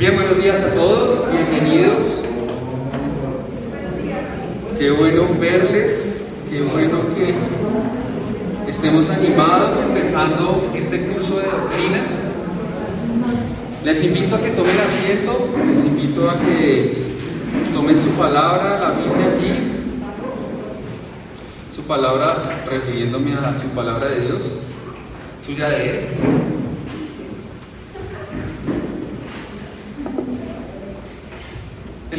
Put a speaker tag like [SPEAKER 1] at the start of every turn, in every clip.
[SPEAKER 1] Bien, buenos días a todos, bienvenidos. Qué bueno verles, qué bueno que estemos animados empezando este curso de doctrinas. Les invito a que tomen asiento, les invito a que tomen su palabra, la Biblia aquí, su palabra, refiriéndome a su palabra de Dios, suya de Él.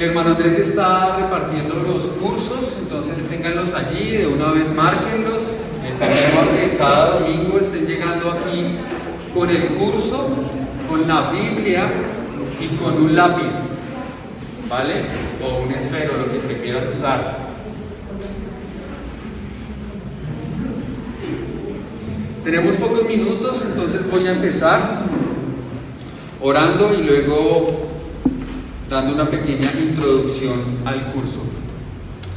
[SPEAKER 1] El hermano Andrés está repartiendo los cursos, entonces ténganlos allí, de una vez márquenlos. Les animo a que cada domingo estén llegando aquí con el curso, con la Biblia y con un lápiz, ¿vale? O un esfero, lo que prefieran usar. Tenemos pocos minutos, entonces voy a empezar orando y luego dando una pequeña introducción al curso.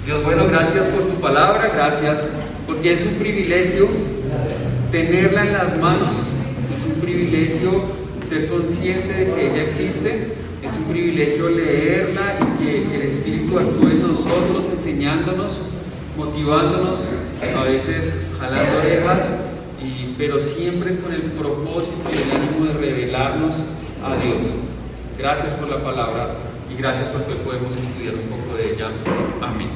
[SPEAKER 1] Dios, bueno, gracias por tu palabra, gracias porque es un privilegio tenerla en las manos, es un privilegio ser consciente de que ella existe, es un privilegio leerla y que el Espíritu actúe en nosotros, enseñándonos, motivándonos, a veces jalando orejas, y, pero siempre con el propósito y el ánimo de revelarnos a Dios. Gracias por la palabra y gracias porque podemos estudiar un poco de ella. Amén.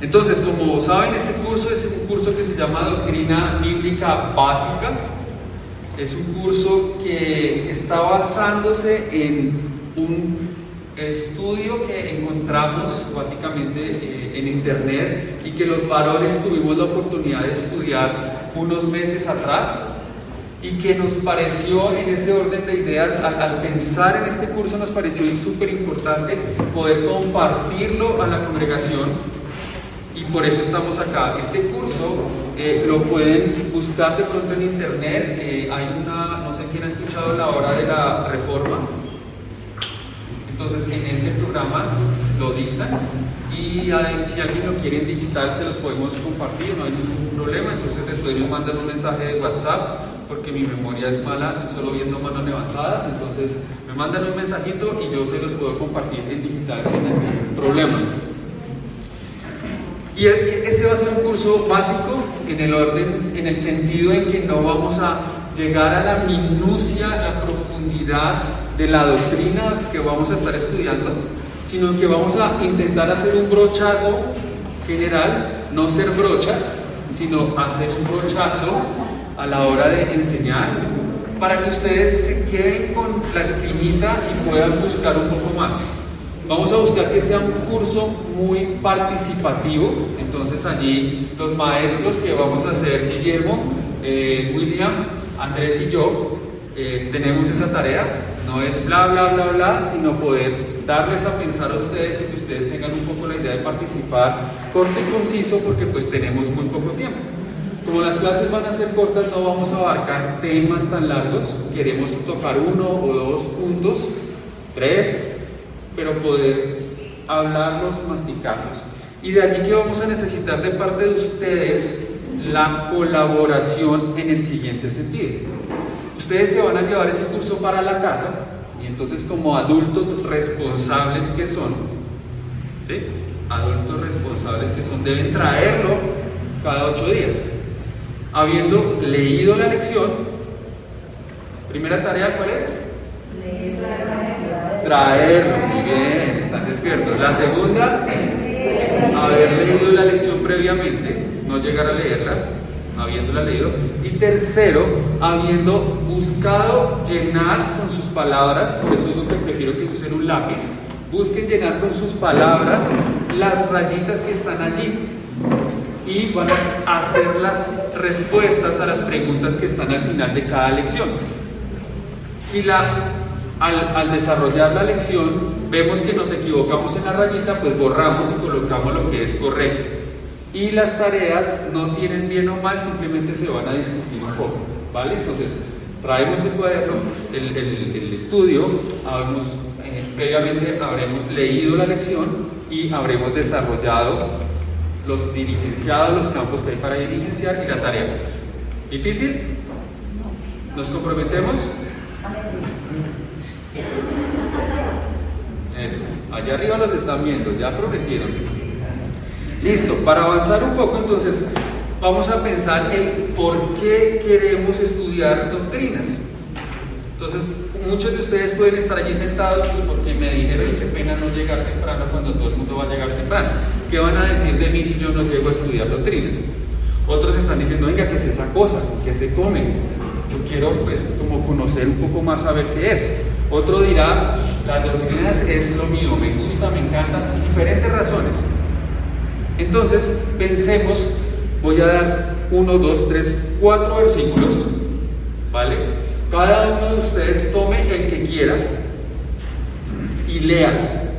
[SPEAKER 1] Entonces, como saben, este curso es un curso que se llama Doctrina Bíblica Básica. Es un curso que está basándose en un estudio que encontramos básicamente eh, en internet y que los varones tuvimos la oportunidad de estudiar unos meses atrás y que nos pareció en ese orden de ideas, al, pensar en este curso, nos pareció súper importante poder compartirlo a la congregación. Y por eso estamos acá. Este curso eh, lo pueden buscar de pronto en internet, eh, hay una, no sé quién ha escuchado la hora de la reforma, entonces en ese programa lo dictan y si alguien lo quiere en digital se los podemos compartir, no hay ningún problema, entonces después me mandan un mensaje de WhatsApp porque mi memoria es mala, solo viendo manos levantadas, entonces me mandan un mensajito y yo se los puedo compartir en digital sin ningún problema. Y este va a ser un curso básico en el orden, en el sentido en que no vamos a llegar a la minucia, la profundidad de la doctrina que vamos a estar estudiando, sino que vamos a intentar hacer un brochazo general, no ser brochas, sino hacer un brochazo a la hora de enseñar para que ustedes se queden con la espinita y puedan buscar un poco más. Vamos a buscar que sea un curso muy participativo, entonces allí los maestros que vamos a hacer, Guillermo, eh, William, Andrés y yo, eh, tenemos esa tarea, no es bla, bla, bla, bla, sino poder darles a pensar a ustedes y que ustedes tengan un poco la idea de participar corto y conciso porque pues tenemos muy poco tiempo. Como las clases van a ser cortas, no vamos a abarcar temas tan largos. Queremos tocar uno o dos puntos, tres, pero poder hablarlos, masticarlos. Y de allí que vamos a necesitar de parte de ustedes la colaboración en el siguiente sentido. Ustedes se van a llevar ese curso para la casa y entonces como adultos responsables que son, adultos responsables que son, deben traerlo cada ocho días habiendo leído la lección, primera tarea, ¿cuál es? Traerlo, muy bien, están despiertos. La segunda, haber leído la lección previamente, no llegar a leerla, habiéndola leído. Y tercero, habiendo buscado llenar con sus palabras, por eso es lo que prefiero que usen un lápiz, busquen llenar con sus palabras las rayitas que están allí y van a hacer las respuestas a las preguntas que están al final de cada lección. Si la, al, desarrollar la lección vemos que nos equivocamos en la rayita, pues borramos y colocamos lo que es correcto. Y las tareas no tienen bien o mal, simplemente se van a discutir un poco. ¿Vale? Entonces, traemos el cuaderno, el, el, estudio, eh, previamente habremos leído la lección y habremos desarrollado los dirigenciados, los campos que hay para dirigenciar y la tarea. ¿Difícil? ¿Nos comprometemos? Eso. Allá arriba los están viendo, ya prometieron. Listo, para avanzar un poco entonces vamos a pensar en por qué queremos estudiar doctrinas. Entonces, muchos de ustedes pueden estar allí sentados pues porque me dijeron qué pena no llegar temprano cuando todo el mundo va a llegar temprano. ¿Qué van a decir de mí si yo no llego a estudiar doctrinas? Otros están diciendo, venga, ¿qué es esa cosa? ¿Qué se come? Yo quiero pues como conocer un poco más, saber qué es. Otro dirá, las doctrinas es lo mío, me gusta, me encanta, diferentes razones. Entonces, pensemos, voy a dar uno, dos, tres, cuatro versículos, ¿vale? Cada uno de ustedes tome el que quiera y lea.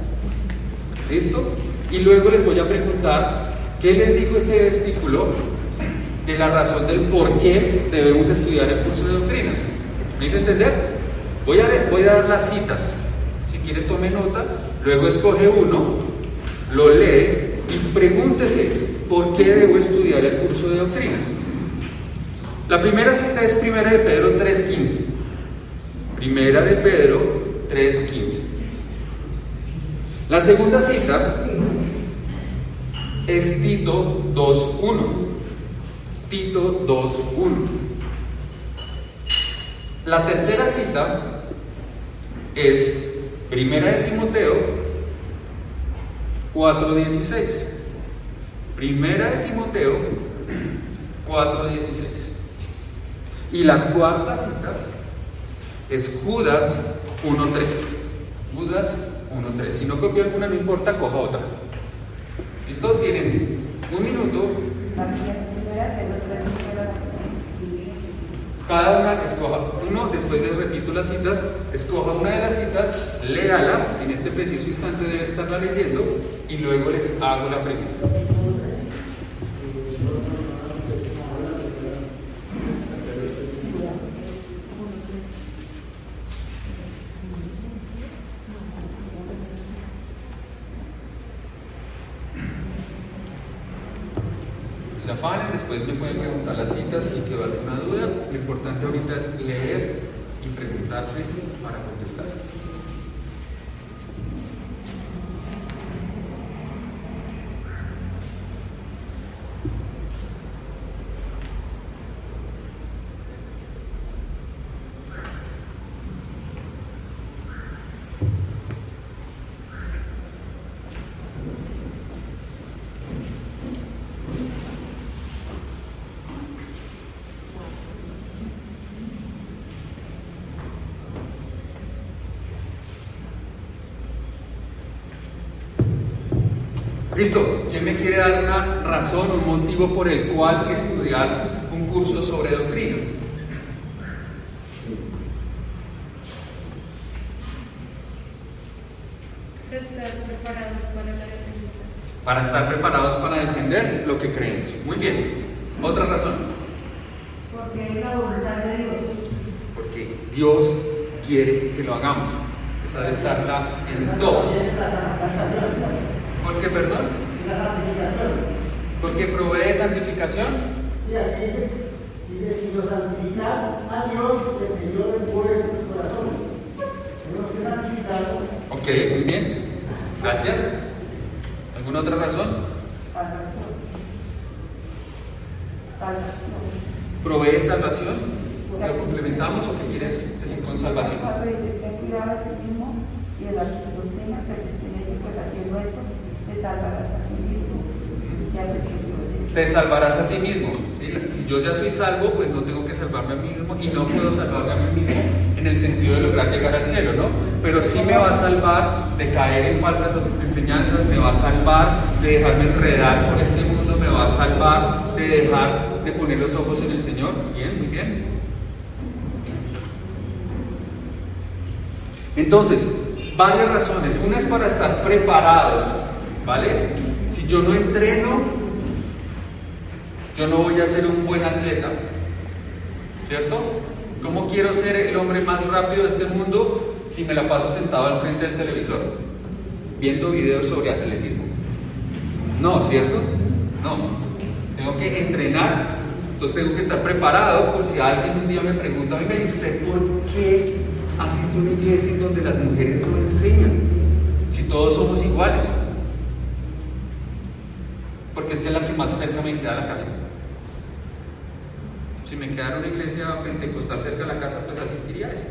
[SPEAKER 1] ¿Listo? Y luego les voy a preguntar, ¿qué les dijo este versículo de la razón del por qué debemos estudiar el curso de doctrinas? ¿Me hice entender? Voy a, voy a dar las citas. Si quiere tome nota, luego escoge uno, lo lee y pregúntese por qué debo estudiar el curso de doctrinas. La primera cita es Primera de Pedro 3.15. Primera de Pedro 3.15. La segunda cita es Tito 2.1. Tito 2.1. La tercera cita es Primera de Timoteo 4.16. Primera de Timoteo 4.16. Y la cuarta cita es Judas 1.3. Judas 1.3. Si no copia alguna, no importa, coja otra. ¿Listo? Tienen un minuto. Cada una escoja uno, después les repito las citas, escoja una de las citas, léala, en este preciso instante debe estarla leyendo y luego les hago la pregunta. se después me pueden preguntar las citas si quedó alguna duda. Lo importante ahorita es leer y preguntarse para contestar. Listo, ¿quién me quiere dar una razón, un motivo por el cual estudiar un curso sobre doctrina?
[SPEAKER 2] Estar preparados para la defensa.
[SPEAKER 1] Para estar preparados para defender lo que creemos. Muy bien. Otra razón.
[SPEAKER 3] Porque es la voluntad de Dios.
[SPEAKER 1] Porque Dios quiere que lo hagamos. Esa debe estar en todo. ¿Por qué, perdón? Porque provee santificación.
[SPEAKER 4] Sí, aquí dice, dice, si lo santifican a Dios, el Señor envuelve sus corazones. Tenemos que santificarlo.
[SPEAKER 1] Ok, muy bien. Gracias. ¿Alguna otra razón?
[SPEAKER 3] Salvación. Salvación.
[SPEAKER 1] ¿Provee salvación? ¿Lo complementamos o qué quieres decir con salvación?
[SPEAKER 3] Cuando dice, ten cuidado de ti mismo y de las doctrinas que existen en pues haciendo eso, te salvarás a ti mismo. Y al Señor.
[SPEAKER 1] Te salvarás a ti mismo. Si yo ya soy salvo, pues no tengo que salvarme a mí mismo y no puedo salvarme a mí mismo en el sentido de lograr llegar al cielo, ¿no? Pero sí me va a salvar de caer en falsas enseñanzas, me va a salvar de dejarme enredar por este mundo, me va a salvar de dejar de poner los ojos en el Señor. Bien, muy bien. Entonces, varias razones. Una es para estar preparados, ¿vale? Yo no entreno, yo no voy a ser un buen atleta, ¿cierto? ¿Cómo quiero ser el hombre más rápido de este mundo si me la paso sentado al frente del televisor, viendo videos sobre atletismo? No, ¿cierto? No. Tengo que entrenar, entonces tengo que estar preparado por si alguien un día me pregunta, oiga, ¿y usted por qué asiste a una iglesia en donde las mujeres no enseñan? si todos somos iguales? Es que es la que más cerca me queda a la casa. Si me quedara una iglesia pentecostal cerca de la casa, pues asistiría a eso.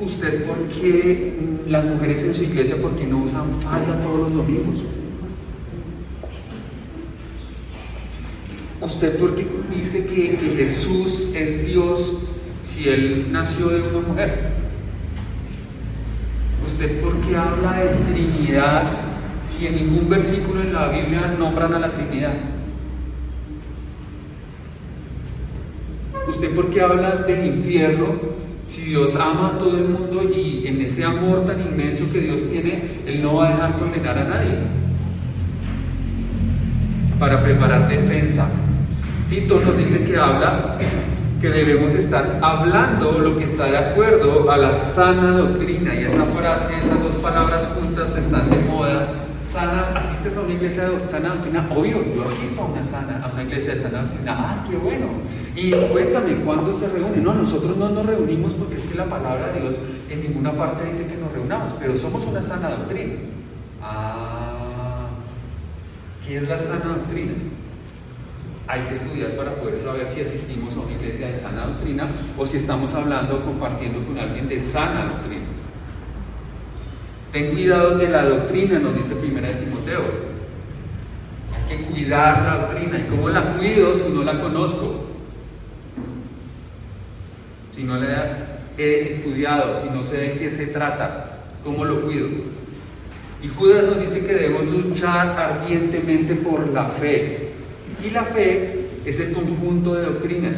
[SPEAKER 1] ¿Usted por qué las mujeres en su iglesia, por qué no usan falda todos los domingos? ¿Usted por qué dice que Jesús es Dios si Él nació de una mujer? ¿Usted por qué habla de Trinidad si en ningún versículo en la Biblia nombran a la Trinidad? ¿Usted por qué habla del infierno si Dios ama a todo el mundo y en ese amor tan inmenso que Dios tiene, Él no va a dejar condenar a nadie? Para preparar defensa. Tito nos dice que habla que debemos estar hablando lo que está de acuerdo a la sana doctrina y esa frase, esas dos palabras juntas están de moda asistes a una iglesia de sana doctrina, obvio, yo asisto a una, sana, a una iglesia de sana doctrina, ah, qué bueno. Y cuéntame, ¿cuándo se reúnen? No, nosotros no nos reunimos porque es que la palabra de Dios en ninguna parte dice que nos reunamos, pero somos una sana doctrina. Ah, ¿qué es la sana doctrina? Hay que estudiar para poder saber si asistimos a una iglesia de sana doctrina o si estamos hablando o compartiendo con alguien de sana doctrina. Ten cuidado de la doctrina, nos dice primera de Timoteo. Hay que cuidar la doctrina. ¿Y cómo la cuido si no la conozco? Si no la he estudiado, si no sé de qué se trata, ¿cómo lo cuido? Y Judas nos dice que debemos luchar ardientemente por la fe. Y la fe es el conjunto de doctrinas.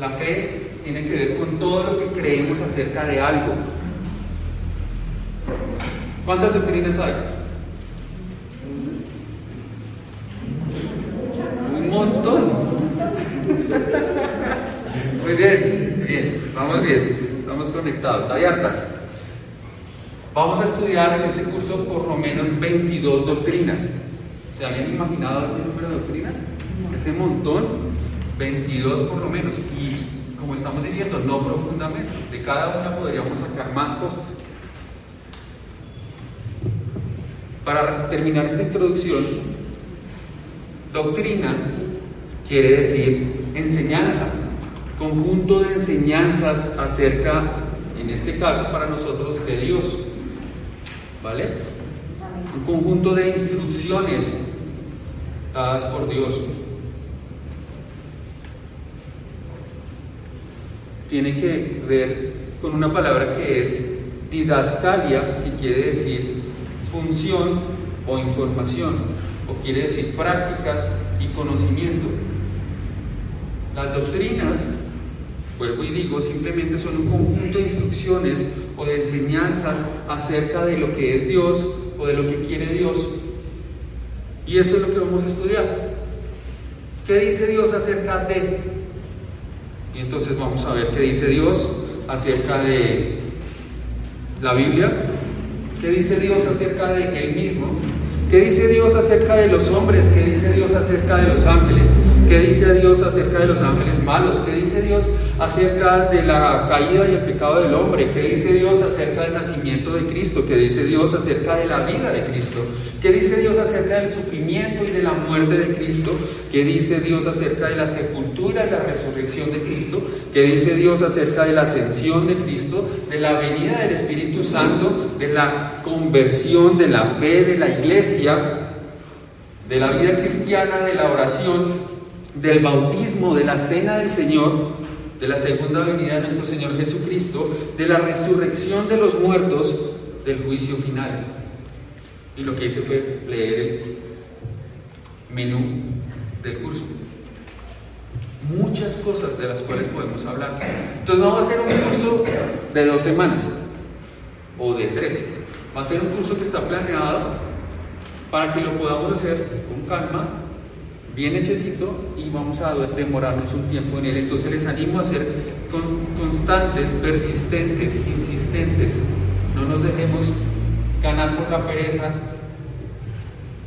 [SPEAKER 1] La fe tiene que ver con todo lo que creemos acerca de algo. ¿Cuántas doctrinas hay? Un montón. Muy bien, bien, vamos bien, estamos conectados, hay hartas. Vamos a estudiar en este curso por lo menos 22 doctrinas. ¿Se habían imaginado ese número de doctrinas? Ese montón, 22 por lo menos. Y como estamos diciendo, no profundamente. De cada una podríamos sacar más cosas. Para terminar esta introducción, doctrina quiere decir enseñanza, conjunto de enseñanzas acerca, en este caso para nosotros, de Dios. ¿Vale? Un conjunto de instrucciones dadas por Dios. Tiene que ver con una palabra que es didascalia, que quiere decir función o información, o quiere decir prácticas y conocimiento. Las doctrinas, vuelvo y digo, simplemente son un conjunto de instrucciones o de enseñanzas acerca de lo que es Dios o de lo que quiere Dios. Y eso es lo que vamos a estudiar. ¿Qué dice Dios acerca de? Y entonces vamos a ver qué dice Dios acerca de la Biblia, ¿Qué dice Dios acerca de Él mismo? ¿Qué dice Dios acerca de los hombres? ¿Qué dice Dios acerca de los ángeles? ¿Qué dice Dios acerca de los ángeles malos? ¿Qué dice Dios acerca de la caída y el pecado del hombre? ¿Qué dice Dios acerca del nacimiento de Cristo? ¿Qué dice Dios acerca de la vida de Cristo? ¿Qué dice Dios acerca del sufrimiento y de la muerte de Cristo? ¿Qué dice Dios acerca de la sepultura y la resurrección de Cristo? ¿Qué dice Dios acerca de la ascensión de Cristo, de la venida del Espíritu Santo, de la conversión, de la fe de la iglesia, de la vida cristiana, de la oración, del bautismo, de la cena del Señor, de la segunda venida de nuestro Señor Jesucristo, de la resurrección de los muertos, del juicio final? Y lo que hice fue leer el menú del curso. Muchas cosas de las cuales podemos hablar. Entonces no va a ser un curso de dos semanas o de tres. Va a ser un curso que está planeado para que lo podamos hacer con calma, bien hechecito y vamos a demorarnos un tiempo en él. Entonces les animo a ser constantes, persistentes, insistentes. No nos dejemos ganar por la pereza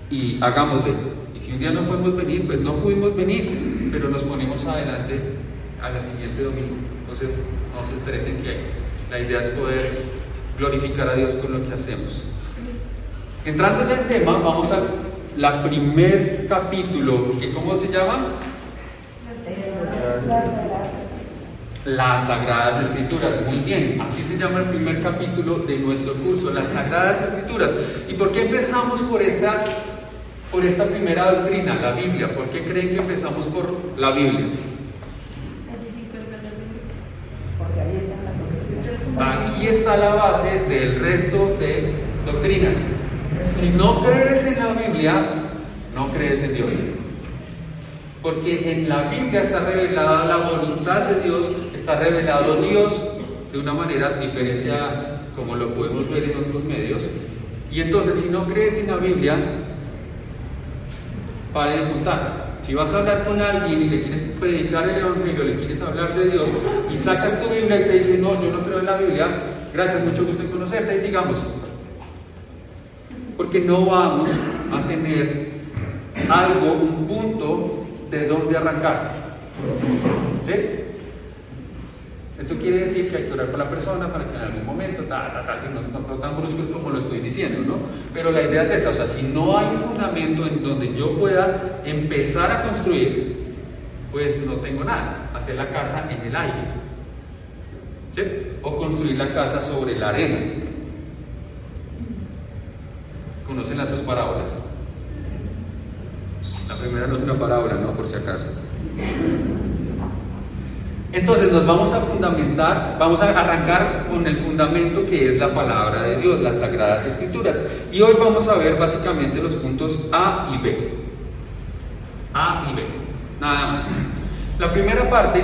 [SPEAKER 1] y hagámosle. Y si un día no podemos venir, pues no pudimos venir, pero nos ponemos adelante a la siguiente domingo. Entonces, no se estresen que la idea es poder glorificar a Dios con lo que hacemos. Entrando ya en tema, vamos al la primer capítulo, que ¿cómo se llama? Las Sagradas Escrituras. Muy bien, así se llama el primer capítulo de nuestro curso, las Sagradas Escrituras. ¿Y por qué empezamos por esta, por esta primera doctrina, la Biblia? ¿Por qué creen que empezamos por la Biblia? Aquí está la base del resto de doctrinas. Si no crees en la Biblia, no crees en Dios. Porque en la Biblia está revelada la voluntad de Dios, está revelado Dios de una manera diferente a como lo podemos ver en otros medios. Y entonces, si no crees en la Biblia, para de contar. Si vas a hablar con alguien y le quieres predicar el Evangelio, le quieres hablar de Dios y sacas tu Biblia y te dice, no, yo no creo en la Biblia, gracias, mucho gusto en conocerte y sigamos. Porque no vamos a tener algo, un punto de dónde arrancar. ¿Sí? Eso quiere decir que hay que orar por la persona para que en algún momento, ta, ta, ta, si no, no- no tan como lo estoy diciendo, ¿no? Pero la idea es esa, o sea, si no hay un fundamento en donde yo pueda empezar a construir, pues no tengo nada. Hacer la casa en el aire. ¿Sí? O construir la casa sobre la arena. ¿Conocen las dos parábolas? La primera no es una parábola, ¿no? Por si acaso. Entonces nos vamos a fundamentar, vamos a arrancar con el fundamento que es la palabra de Dios, las sagradas escrituras. Y hoy vamos a ver básicamente los puntos A y B. A y B, nada más. La primera parte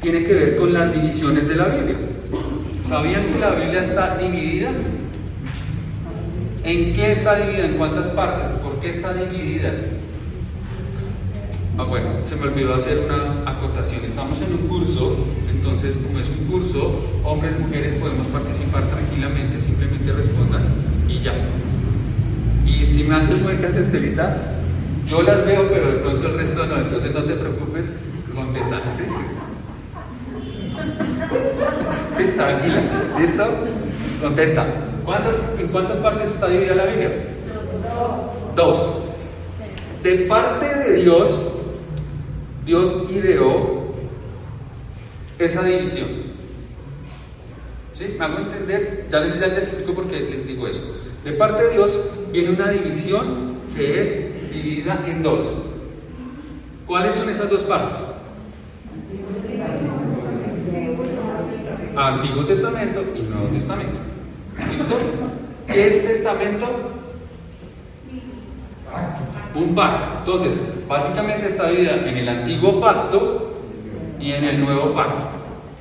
[SPEAKER 1] tiene que ver con las divisiones de la Biblia. ¿Sabían que la Biblia está dividida? ¿En qué está dividida? ¿En cuántas partes? ¿Por qué está dividida? Ah, bueno, se me olvidó hacer una acotación. Estamos en un curso, entonces como es un curso, hombres, mujeres podemos participar tranquilamente, simplemente respondan y ya. Y si me haces muecas, Estelita, yo las veo, pero de pronto el resto no, entonces no te preocupes, contesta. ¿sí? Sí, tranquila. ¿Listo? Contesta. ¿Cuántas- ¿En cuántas partes está dividida la Biblia? Dos. De parte de Dios, Dios ideó esa división. ¿Sí? ¿Me hago entender? Ya les, ya les explico por qué les digo eso. De parte de Dios viene una división que es dividida en dos. ¿Cuáles son esas dos partes? Antiguo Testamento y Nuevo Testamento. ¿Listo? ¿Qué es testamento? Un pacto. Entonces, básicamente está dividida en el antiguo pacto y en el nuevo pacto.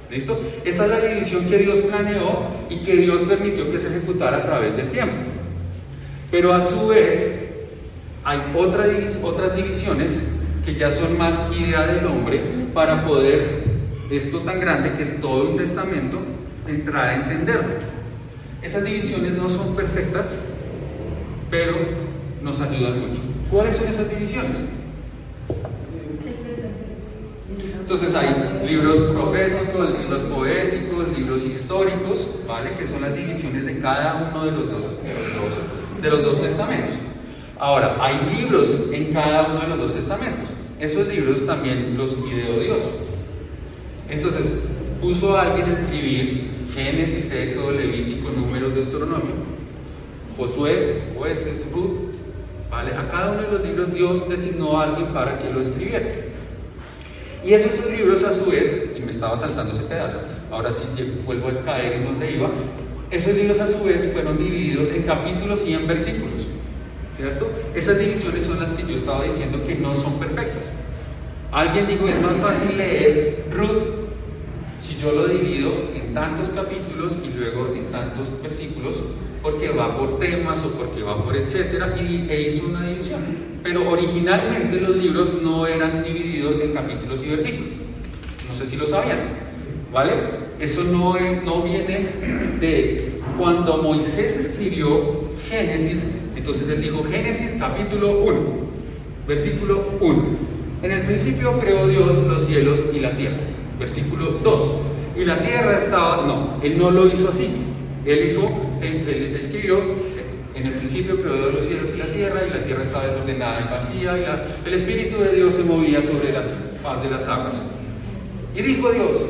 [SPEAKER 1] ¿Listo? Esa es la división que Dios planeó y que Dios permitió que se ejecutara a través del tiempo. Pero a su vez, hay otra divis- otras divisiones que ya son más idea del hombre para poder, esto tan grande que es todo un testamento, entrar a entenderlo. Esas divisiones no son perfectas, pero nos ayudan mucho. ¿Cuáles son esas divisiones? Entonces hay libros proféticos, libros poéticos, libros históricos, ¿vale? Que son las divisiones de cada uno de los dos, de los dos- testamentos. Ahora, hay libros en cada uno de los dos testamentos. Esos libros también los ideó Dios. Entonces, puso a alguien a escribir Génesis, Éxodo, Levítico, Números, Deuteronomio, Josué, Jueces, Ruth, ¿vale? A cada uno de los libros Dios designó a alguien para que lo escribiera. Y esos libros a su vez, y me estaba saltando ese pedazo, ahora sí vuelvo a caer en donde iba, esos libros a su vez fueron divididos en capítulos y en versículos, ¿cierto? Esas divisiones son las que yo estaba diciendo que no son perfectas. Alguien dijo, es más fácil leer Ruth yo lo divido en tantos capítulos y luego en tantos versículos, porque va por temas o porque va por etcétera, y e hizo una división. Pero originalmente los libros no eran divididos en capítulos y versículos. No sé si lo sabían, ¿vale? Eso no, no viene de cuando Moisés escribió Génesis, entonces él dijo Génesis capítulo 1, versículo 1. En el principio creó Dios los cielos y la tierra. Versículo 2. Y la tierra estaba, no, él no lo hizo así. Él dijo, él, escribió, en el principio creó los cielos y la tierra, y la tierra estaba desordenada y vacía, y el Espíritu de Dios se movía sobre las de las aguas. Y dijo Dios,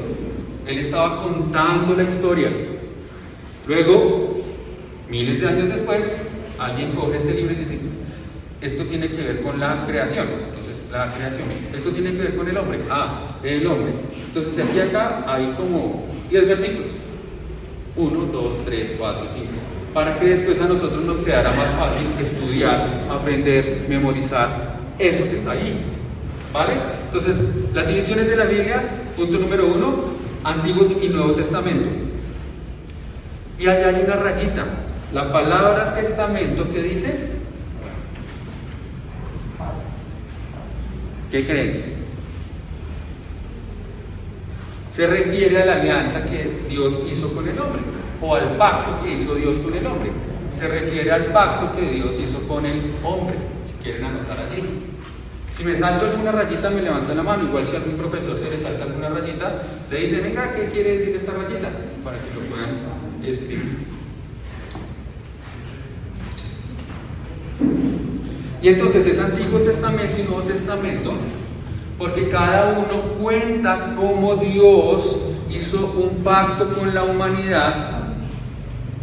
[SPEAKER 1] él estaba contando la historia. Luego, miles de años después, alguien coge ese libro y dice, esto tiene que ver con la creación. La creación. Esto tiene que ver con el hombre. Ah, el hombre. Entonces, de aquí a acá hay como 10 versículos. 1, 2, 3, 4, 5. Para que después a nosotros nos quedara más fácil estudiar, aprender, memorizar eso que está ahí. ¿Vale? Entonces, las divisiones de la Biblia, punto número uno, Antiguo y Nuevo Testamento. Y allá hay una rayita. La palabra testamento que dice. ¿Qué creen? Se refiere a la alianza que Dios hizo con el hombre o al pacto que hizo Dios con el hombre. Se refiere al pacto que Dios hizo con el hombre. Si quieren anotar allí. Si me salto alguna rayita, me levantan la mano. Igual si algún profesor se le salta alguna rayita, le dice, venga, ¿qué quiere decir esta rayita? Para que lo puedan escribir. Y entonces es Antiguo Testamento y Nuevo Testamento, porque cada uno cuenta cómo Dios hizo un pacto con la humanidad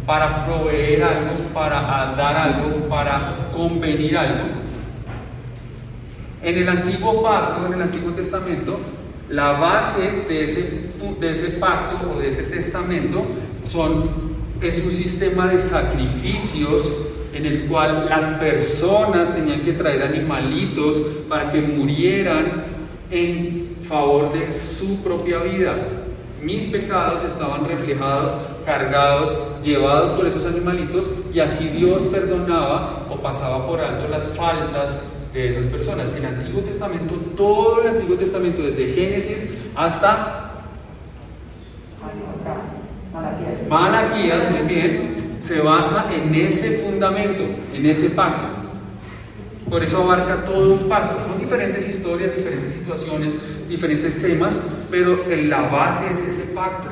[SPEAKER 1] para proveer algo, para dar algo, para convenir algo. En el antiguo pacto, en el Antiguo Testamento, la base de ese, de ese pacto o de ese testamento son, es un sistema de sacrificios en el cual las personas tenían que traer animalitos para que murieran en favor de su propia vida. Mis pecados estaban reflejados, cargados, llevados por esos animalitos y así Dios perdonaba o pasaba por alto las faltas de esas personas. En el Antiguo Testamento, todo el Antiguo Testamento, desde Génesis hasta Malaquías, muy bien, se basa en ese fundamento, en ese pacto. Por eso abarca todo un pacto. Son diferentes historias, diferentes situaciones, diferentes temas, pero en la base es ese pacto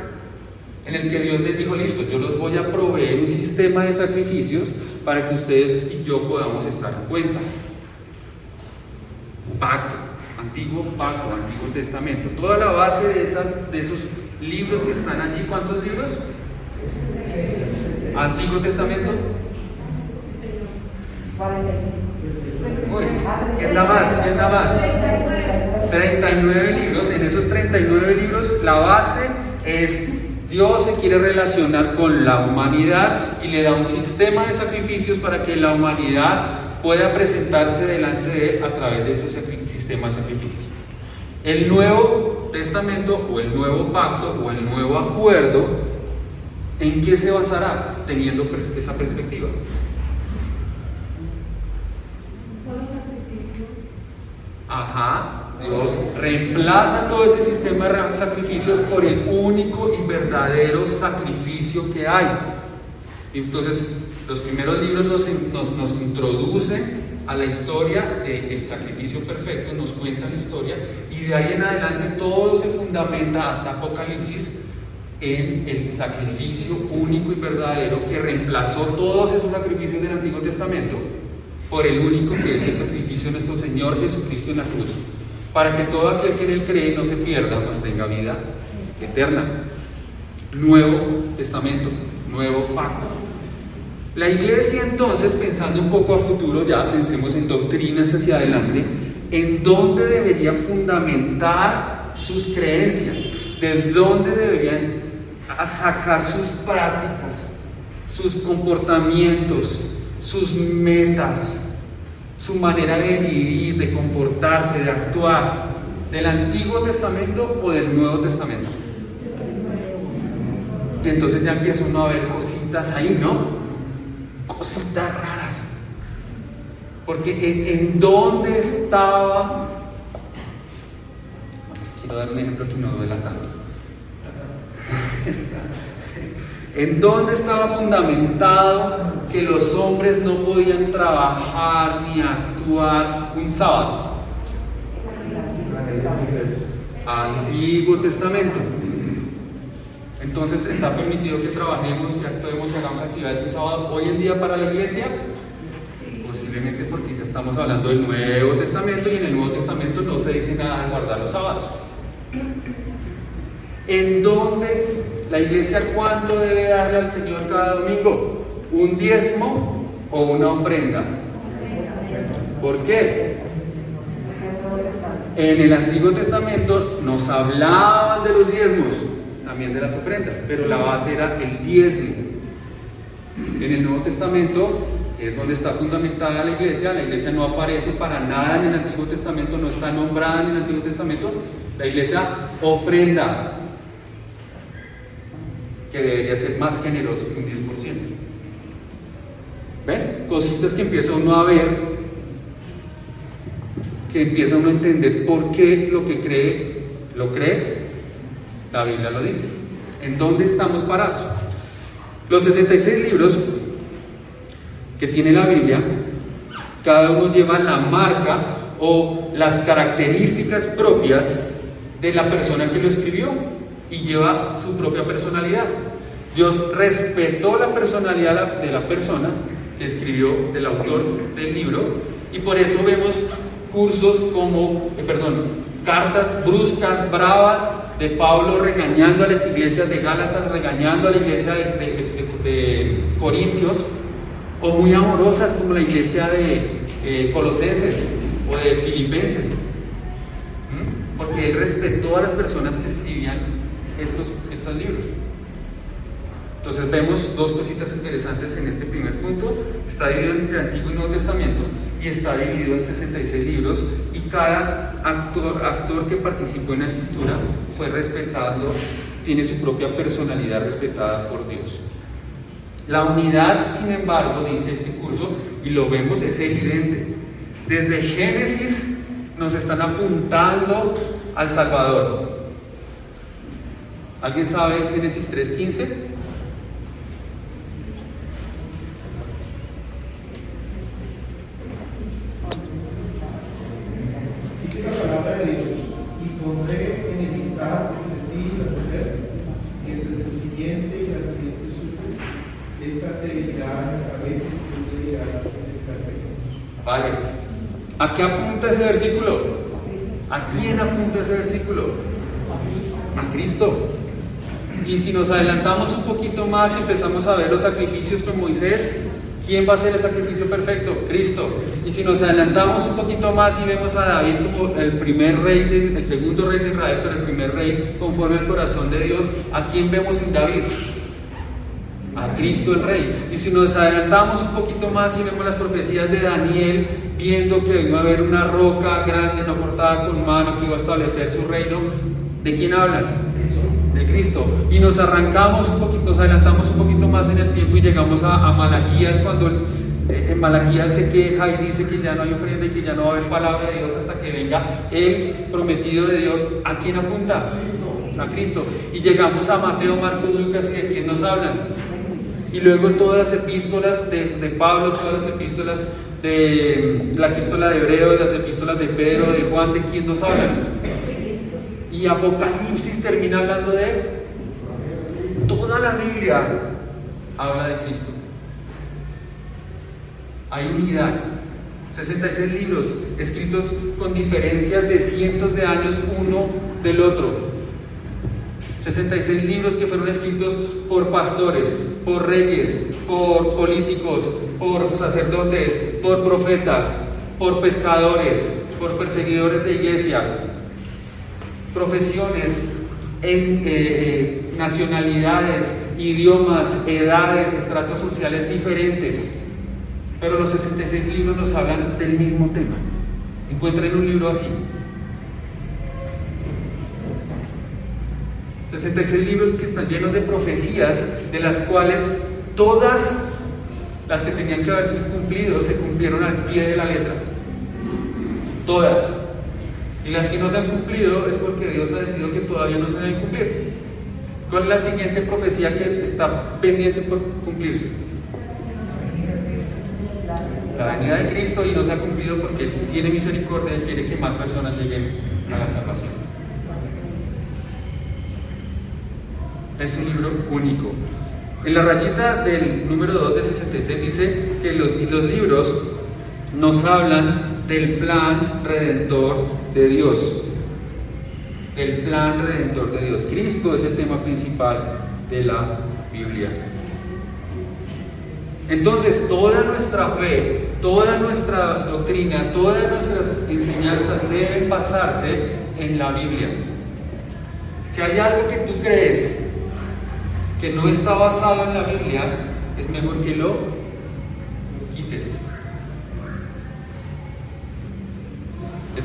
[SPEAKER 1] en el que Dios les dijo, listo, yo los voy a proveer un sistema de sacrificios para que ustedes y yo podamos estar en cuentas. Pacto, antiguo pacto, antiguo testamento. Toda la base de, de esos libros que están allí, ¿cuántos libros? Antiguo Testamento. ¿Quién da más? ¿Quién da más? 39 libros. En esos 39 libros la base es Dios se quiere relacionar con la humanidad y le da un sistema de sacrificios para que la humanidad pueda presentarse delante de él a través de ese sistema de sacrificios. El Nuevo Testamento o el Nuevo Pacto o el Nuevo Acuerdo, ¿en qué se basará teniendo esa perspectiva? Ajá, Dios reemplaza todo ese sistema de sacrificios por el único y verdadero sacrificio que hay. Entonces, los primeros libros nos, nos, nos introducen a la historia del sacrificio perfecto, nos cuentan la historia y de ahí en adelante todo se fundamenta hasta Apocalipsis en el sacrificio único y verdadero que reemplazó todos esos sacrificios del Antiguo Testamento por el único que es el sacrificio de nuestro Señor Jesucristo en la cruz, para que todo aquel que en él cree no se pierda, mas tenga vida eterna. Nuevo Testamento, nuevo pacto. La iglesia entonces, pensando un poco a futuro, ya pensemos en doctrinas hacia adelante, en dónde debería fundamentar sus creencias, de dónde deberían sacar sus prácticas, sus comportamientos, sus metas, su manera de vivir, de comportarse, de actuar, del Antiguo Testamento o del Nuevo Testamento. Y entonces ya empieza uno a ver cositas ahí, ¿no? Cositas raras. Porque en, dónde estaba... Quiero dar un ejemplo que no duela tanto. ¿En dónde estaba fundamentado que los hombres no podían trabajar ni actuar un sábado? Antiguo Testamento. Entonces está permitido que trabajemos y actuemos y hagamos actividades un sábado hoy en día para la iglesia. Posiblemente porque ya estamos hablando del Nuevo Testamento y en el Nuevo Testamento no se dice nada de guardar los sábados. ¿En dónde la iglesia cuánto debe darle al Señor cada domingo? ¿Un diezmo o una ofrenda? ¿Por qué? En el Antiguo Testamento nos hablaban de los diezmos, también de las ofrendas, pero la base era el diezmo. En el Nuevo Testamento es donde está fundamentada la iglesia, la iglesia no aparece para nada en el Antiguo Testamento, no está nombrada en el Antiguo Testamento, la iglesia ofrenda, que debería ser más generoso que un 10%. ¿Ven? Cositas que empieza uno a ver, que empieza uno a entender por qué lo que cree, lo crees, la Biblia lo dice. ¿En dónde estamos parados? Los 66 libros que tiene la Biblia, cada uno lleva la marca o las características propias de la persona que lo escribió y lleva su propia personalidad. Dios respetó la personalidad de la persona que escribió, del autor del libro, y por eso vemos cursos como, eh, perdón, cartas bruscas, bravas de Pablo regañando a las iglesias de Gálatas, regañando a la iglesia de, Corintios, o muy amorosas como la iglesia de eh, Colosenses o de Filipenses. Porque él respetó a las personas que estos, estos libros. Entonces vemos dos cositas interesantes en este primer punto. Está dividido entre Antiguo y Nuevo Testamento y está dividido en 66 libros y cada actor, actor que participó en la escritura fue respetado, tiene su propia personalidad respetada por Dios. La unidad, sin embargo, dice este curso, y lo vemos, es evidente. Desde Génesis nos están apuntando al Salvador. ¿Alguien sabe Génesis 3.15?
[SPEAKER 5] Dice la palabra de Dios, y pondré enemistad entre ti y la mujer, y entre tu simiente y la simiente suya. Esta te herirá en la cabeza y tú te en el carpeta.
[SPEAKER 1] Vale. ¿A qué apunta ese versículo? ¿A quién apunta ese versículo? A Cristo. Y si nos adelantamos un poquito más y empezamos a ver los sacrificios con Moisés, ¿quién va a ser el sacrificio perfecto? Cristo. Y si nos adelantamos un poquito más y vemos a David como el primer rey, el segundo rey de Israel, pero el primer rey conforme al corazón de Dios, ¿a quién vemos en David? a Cristo el Rey. Y si nos adelantamos un poquito más y vemos las profecías de Daniel, viendo que iba a haber una roca grande, no cortada con mano, que iba a establecer su reino, ¿de quién hablan? De Cristo. Y nos arrancamos un poquito, nos adelantamos un poquito más en el tiempo y llegamos a, a Malaquías cuando eh, en Malaquías se queja y dice que ya no hay ofrenda y que ya no va a haber palabra de Dios hasta que venga el prometido de Dios. ¿A quién apunta? A Cristo. Y llegamos a Mateo, Marcos, Lucas y de quién nos hablan. Y luego todas las epístolas de, de Pablo, todas las epístolas de la epístola de Hebreo, las epístolas de Pedro, de Juan, ¿de quién nos hablan? Y Apocalipsis termina hablando de. Toda la Biblia habla de Cristo. Hay unidad. 66 libros escritos con diferencias de cientos de años uno del otro. 66 libros que fueron escritos por pastores, por reyes, por políticos, por sacerdotes, por profetas, por pescadores, por perseguidores de iglesia, profesiones, en, eh, nacionalidades, idiomas, edades, estratos sociales diferentes. Pero los 66 libros nos hablan del mismo tema. Encuentren un libro así. 66 libros que están llenos de profecías, de las cuales todas las que tenían que haberse cumplido se cumplieron al pie de la letra. Todas. Y las que no se han cumplido es porque Dios ha decidido que todavía no se deben cumplir. ¿Cuál es la siguiente profecía que está pendiente por cumplirse? La venida de Cristo y no se ha cumplido porque Él tiene misericordia y quiere que más personas lleguen a la salvación. Es un libro único. En la rayita del número 2 de 66 dice que los libros nos hablan del plan redentor de Dios. El plan redentor de Dios. Cristo es el tema principal de la Biblia. Entonces, toda nuestra fe, toda nuestra doctrina, todas nuestras enseñanzas deben basarse en la Biblia. Si hay algo que tú crees que no está basado en la Biblia, es mejor que lo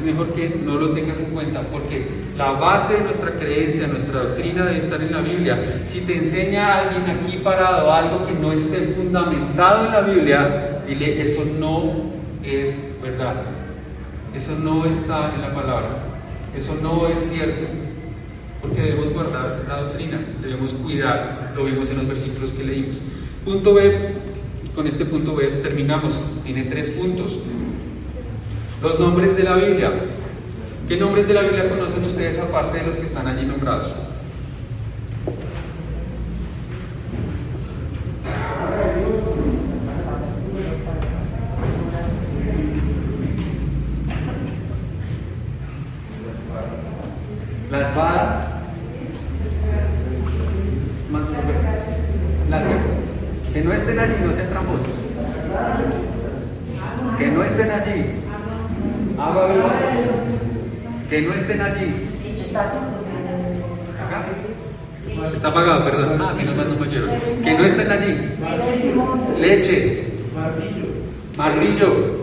[SPEAKER 1] mejor que no lo tengas en cuenta, porque la base de nuestra creencia, nuestra doctrina debe estar en la Biblia. Si te enseña alguien aquí parado algo que no esté fundamentado en la Biblia, dile, eso no es verdad. Eso no está en la palabra. Eso no es cierto. Porque debemos guardar la doctrina, debemos cuidar, lo vimos en los versículos que leímos. Punto B, con este punto B terminamos. Tiene tres puntos. Los nombres de la Biblia. ¿Qué nombres de la Biblia conocen ustedes aparte de los que están allí nombrados? La espada. Más la que, que no estén allí, no sean tramposos. Que no estén allí. Agua viva. Que Está apagado, perdón. Ah, menos mal no me. Que no estén allí. Leche,
[SPEAKER 5] Martillo.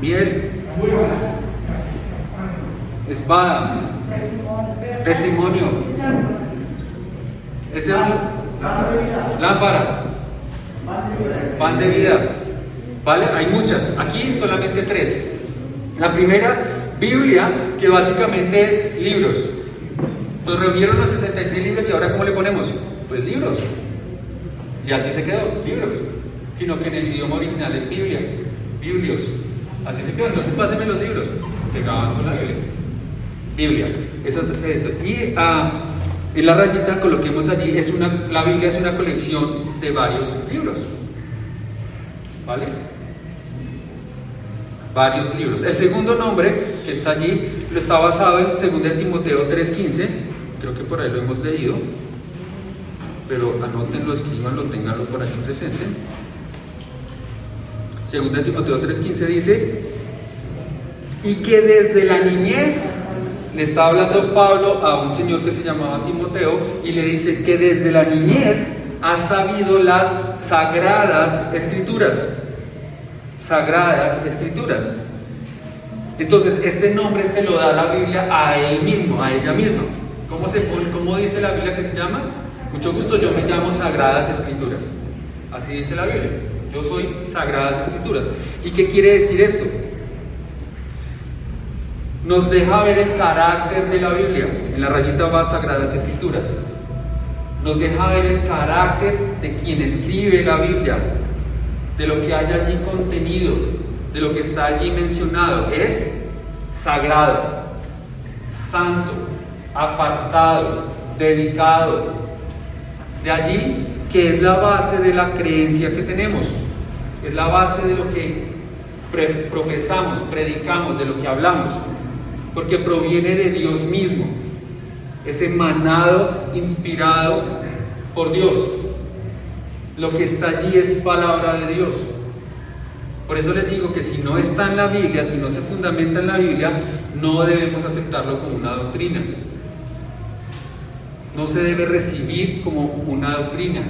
[SPEAKER 1] miel, espada, testimonio. Ese es lámpara, pan de vida. ¿Vale? Hay muchas. Aquí solamente tres. La primera, Biblia, que básicamente es libros. Nos reunieron los 66 libros y ahora ¿cómo le ponemos? Pues libros. Y así se quedó, libros. Sino que en el idioma original es Biblia, Biblios. Así se quedó. Entonces pásenme los libros. Pegaban con la Biblia. Biblia. Y ah, en la rayita coloquemos allí, es una, la Biblia es una colección de varios libros. ¿Vale? Varios libros. El segundo nombre que está allí lo está basado en 2 Timoteo 3:15. Creo que por ahí lo hemos leído. Pero anótenlo, escríbanlo, tenganlo por aquí presente. 2 Timoteo 3:15 dice, y que desde la niñez le está hablando Pablo a un señor que se llamaba Timoteo y le dice que desde la niñez ha sabido las sagradas escrituras. Sagradas escrituras. Entonces, este nombre se lo da la Biblia a él mismo, a ella misma. ¿Cómo, se ¿Cómo dice la Biblia que se llama? Mucho gusto, yo me llamo Sagradas Escrituras. Así dice la Biblia. Yo soy Sagradas Escrituras. ¿Y qué quiere decir esto? Nos deja ver el carácter de la Biblia. En la rayita va Sagradas Escrituras. Nos deja ver el carácter de quien escribe la Biblia, de lo que hay allí contenido, de lo que está allí mencionado. Es sagrado, santo, apartado, dedicado. De allí que es la base de la creencia que tenemos, es la base de lo que profesamos, predicamos, de lo que hablamos, porque proviene de Dios mismo, es emanado, inspirado por Dios. Lo que está allí es palabra de Dios. Por eso les digo que si no está en la Biblia, si no se fundamenta en la Biblia, no debemos aceptarlo como una doctrina. No se debe recibir como una doctrina.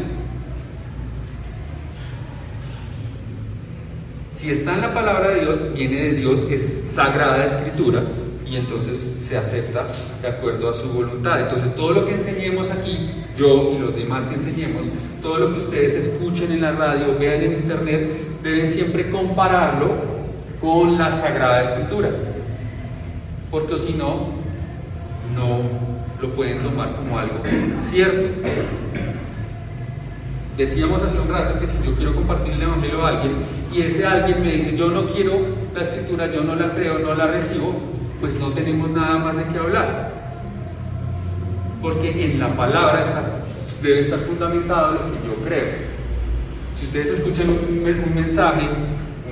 [SPEAKER 1] Si está en la palabra de Dios, viene de Dios, es sagrada escritura, y entonces se acepta de acuerdo a su voluntad. Entonces todo lo que enseñemos aquí, yo y los demás que enseñemos, todo lo que ustedes escuchen en la radio, vean en internet, deben siempre compararlo con la Sagrada Escritura. Porque si no, no lo pueden tomar como algo cierto. Decíamos hace un rato que si yo quiero compartir el Evangelio a alguien y ese alguien me dice yo no quiero la escritura, yo no la creo, no la recibo, pues no tenemos nada más de qué hablar. porque en la palabra está, debe estar fundamentado lo que yo creo. Si ustedes escuchan un, un mensaje,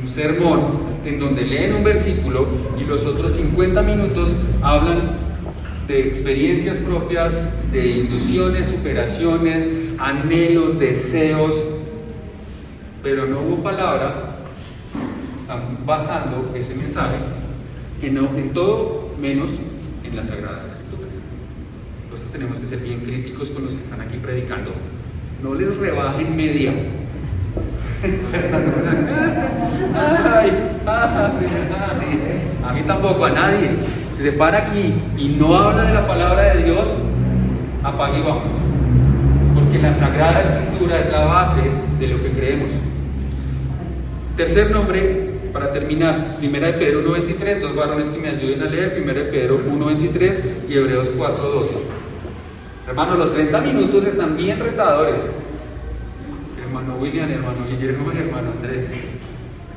[SPEAKER 1] un sermón, en donde leen un versículo y los otros 50 minutos hablan de experiencias propias, de ilusiones, superaciones, anhelos, deseos, pero no hubo palabra, están basando ese mensaje en, en todo menos en las Sagradas Escrituras. Tenemos que ser bien críticos con los que están aquí predicando. No les rebajen media. Fernando. Ah, sí. A mí tampoco, a nadie. Si se para aquí y no habla de la palabra de Dios, apague y vamos. Porque la Sagrada Escritura es la base de lo que creemos. Tercer nombre, para terminar, Primera de Pedro 1.23, dos varones que me ayuden a leer, Primera de Pedro 1.23 y Hebreos 4.12. Hermanos, los 30 minutos están bien retadores. Hermano William, hermano Guillermo y hermano Andrés.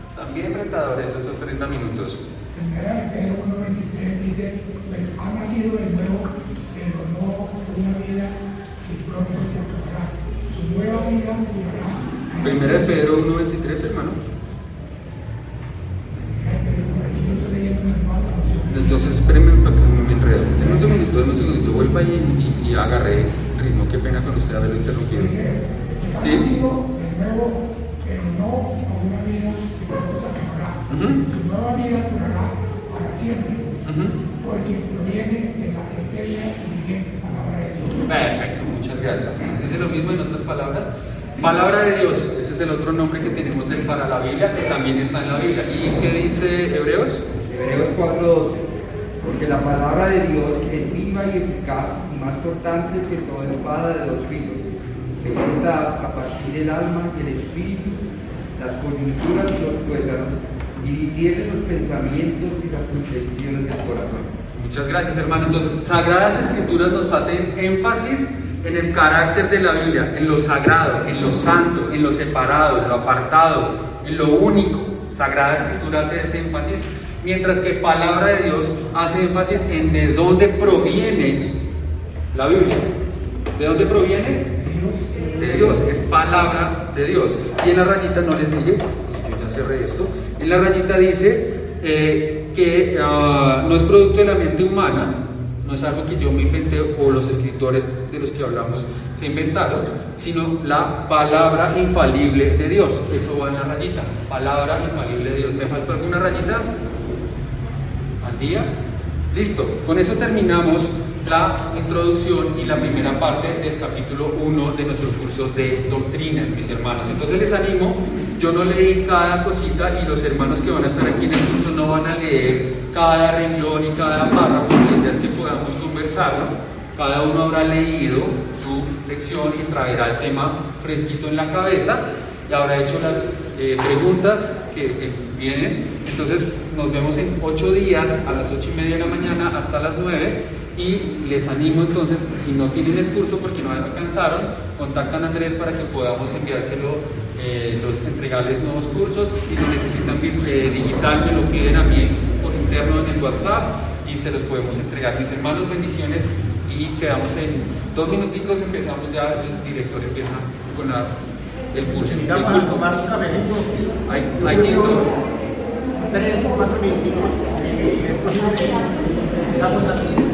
[SPEAKER 1] Están bien retadores esos 30 minutos.
[SPEAKER 6] Primera de Pedro 1.23 dice, pues ha nacido de nuevo, pero no una vida que pronto se acabará. Su nueva vida durará.
[SPEAKER 1] Primera de Pedro 1.23, hermano. Entonces, espérenme para que no me enredo. Denme un segundito, denme un y, y, y agarré ritmo. Qué pena con usted haberlo interrumpido.
[SPEAKER 6] Ha nacido de nuevo, pero no a una vida que pronto se acabará.
[SPEAKER 1] Ujú.
[SPEAKER 6] Su nueva vida durará para siempre, porque proviene de la eterna y vigente palabra de Dios.
[SPEAKER 1] Perfecto, muchas gracias. Dice lo mismo en otras palabras. Palabra de Dios, ese es el otro nombre que tenemos para la Biblia, que también está en la Biblia. ¿Y qué dice Hebreos?
[SPEAKER 7] Hebreos 4:12. Porque la palabra de Dios es viva y eficaz y más cortante que toda espada de dos filos, penetra a partir del alma y el espíritu, las coyunturas y los tuétanos, y discierne los pensamientos y las intenciones del corazón.
[SPEAKER 1] Muchas gracias, hermano. Entonces, Sagradas Escrituras nos hacen énfasis en el carácter de la Biblia, en lo sagrado, en lo santo, en lo separado, en lo apartado, en lo único. Sagrada Escritura hace ese énfasis, mientras que Palabra de Dios hace énfasis en de dónde proviene la Biblia. ¿De dónde proviene? De Dios, es palabra de Dios. Y en la rayita no les dije, yo ya cerré esto, en la rayita dice eh, que ah, no es producto de la mente humana, no es algo que yo me inventé o los escritores de los que hablamos se inventaron, sino la palabra infalible de Dios. Eso va en la rayita, palabra infalible de Dios. ¿Me faltó alguna rayita? ¿Al día? Listo, con eso terminamos la introducción y la primera parte del capítulo 1 de nuestro curso de doctrinas, mis hermanos. Entonces les animo, yo no leí cada cosita y los hermanos que van a estar aquí en el curso no van a leer cada renglón y cada párrafo, la idea es que podamos conversarlo. Cada uno habrá leído su lección y traerá el tema fresquito en la cabeza y habrá hecho las eh, preguntas que vienen. Entonces nos vemos en ocho días a las ocho y media de la mañana hasta las nueve y les animo entonces, si no tienen el curso porque no alcanzaron, contactan a Andrés para que podamos enviárselo, eh, los, entregarles nuevos cursos. Si lo necesitan eh, digital, me lo piden a mí por interno en el WhatsApp y se los podemos entregar. Mis hermanos, bendiciones y quedamos en dos minuticos, empezamos ya, el director empieza con la, el curso.
[SPEAKER 4] Mira, para tomar un cafecito,
[SPEAKER 1] Hay, hay.
[SPEAKER 4] Tres o cuatro minutos. a